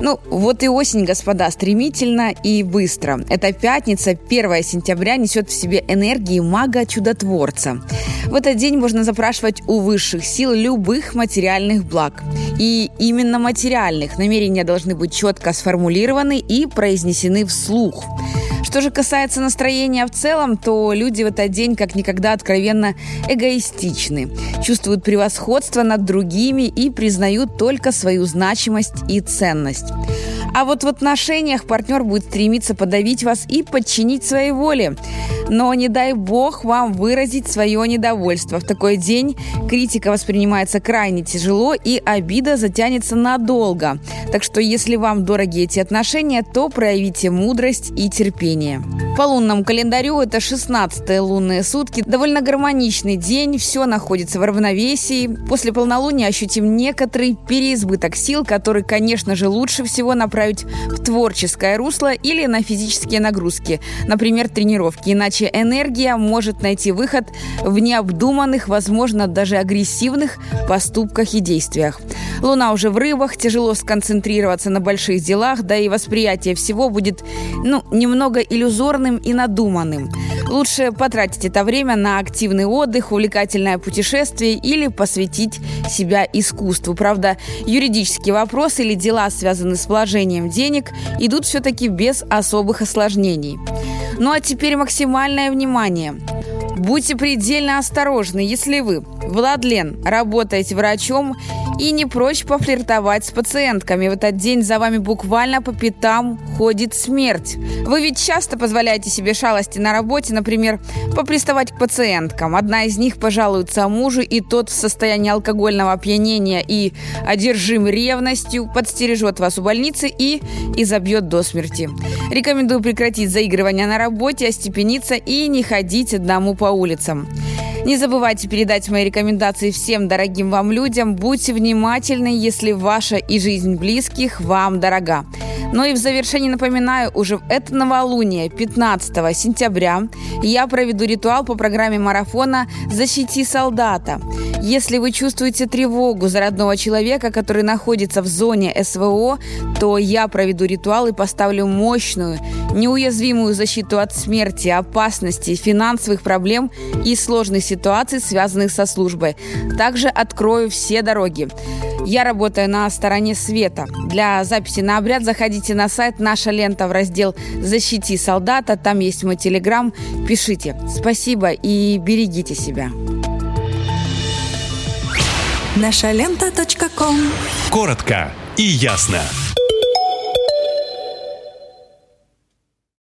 Ну, вот и осень, господа, стремительно и быстро. Эта пятница, 1 сентября, несет в себе энергии мага-чудотворца. В этот день можно запрашивать у высших сил любых материальных благ. И именно материальных намерения должны быть четко сформулированы и произнесены вслух. Что же касается настроения в целом, то люди в этот день как никогда откровенно эгоистичны, чувствуют превосходство над другими и признают только свою значимость и ценность. А вот в отношениях партнер будет стремиться подавить вас и подчинить своей воле. Но не дай бог вам выразить свое недовольство. В такой день критика воспринимается крайне тяжело и обида затянется надолго. Так что если вам дороги эти отношения, то проявите мудрость и терпение. По лунному календарю это 16 лунные сутки. Довольно гармоничный день, все находится в равновесии. После полнолуния ощутим некоторый переизбыток сил, который, конечно же, лучше всего направить в творческое русло или на физические нагрузки, например, тренировки. Иначе энергия может найти выход в необдуманных, возможно, даже агрессивных поступках и действиях. Луна уже в рыбах, тяжело сконцентрироваться на больших делах, да и восприятие всего будет, ну, немного иллюзорным и надуманным. Лучше потратить это время на активный отдых, увлекательное путешествие или посвятить себя искусству. Правда, юридические вопросы или дела, связанные с вложением денег, идут все-таки без особых осложнений. Ну а теперь максимальное внимание. Будьте предельно осторожны, если вы, Владлен, работаете врачом и не прочь пофлиртовать с пациентками. В этот день за вами буквально по пятам ходит смерть. Вы ведь часто позволяете себе шалости на работе, например, поприставать к пациенткам. Одна из них пожалуется мужу, и тот в состоянии алкогольного опьянения и одержим ревностью подстережет вас у больницы и изобьет до смерти. Рекомендую прекратить заигрывание на работе, остепениться и не ходить одному по улицам. Не забывайте передать мои рекомендации всем дорогим вам людям. Будьте внимательны, если ваша и жизнь близких вам дорога. Ну и в завершении напоминаю, уже в это новолуние, 15 сентября, я проведу ритуал по программе марафона «Защити солдата». Если вы чувствуете тревогу за родного человека, который находится в зоне СВО, то я проведу ритуал и поставлю мощную, неуязвимую защиту от смерти, опасности, финансовых проблем и сложных ситуаций, связанных со службой. Также открою все дороги. Я работаю на стороне света. Для записи на обряд заходите на сайт «Наша лента» в раздел «Защити солдата». Там есть мой телеграм. Пишите. Спасибо и берегите себя. Наша лента. Коротко и ясно.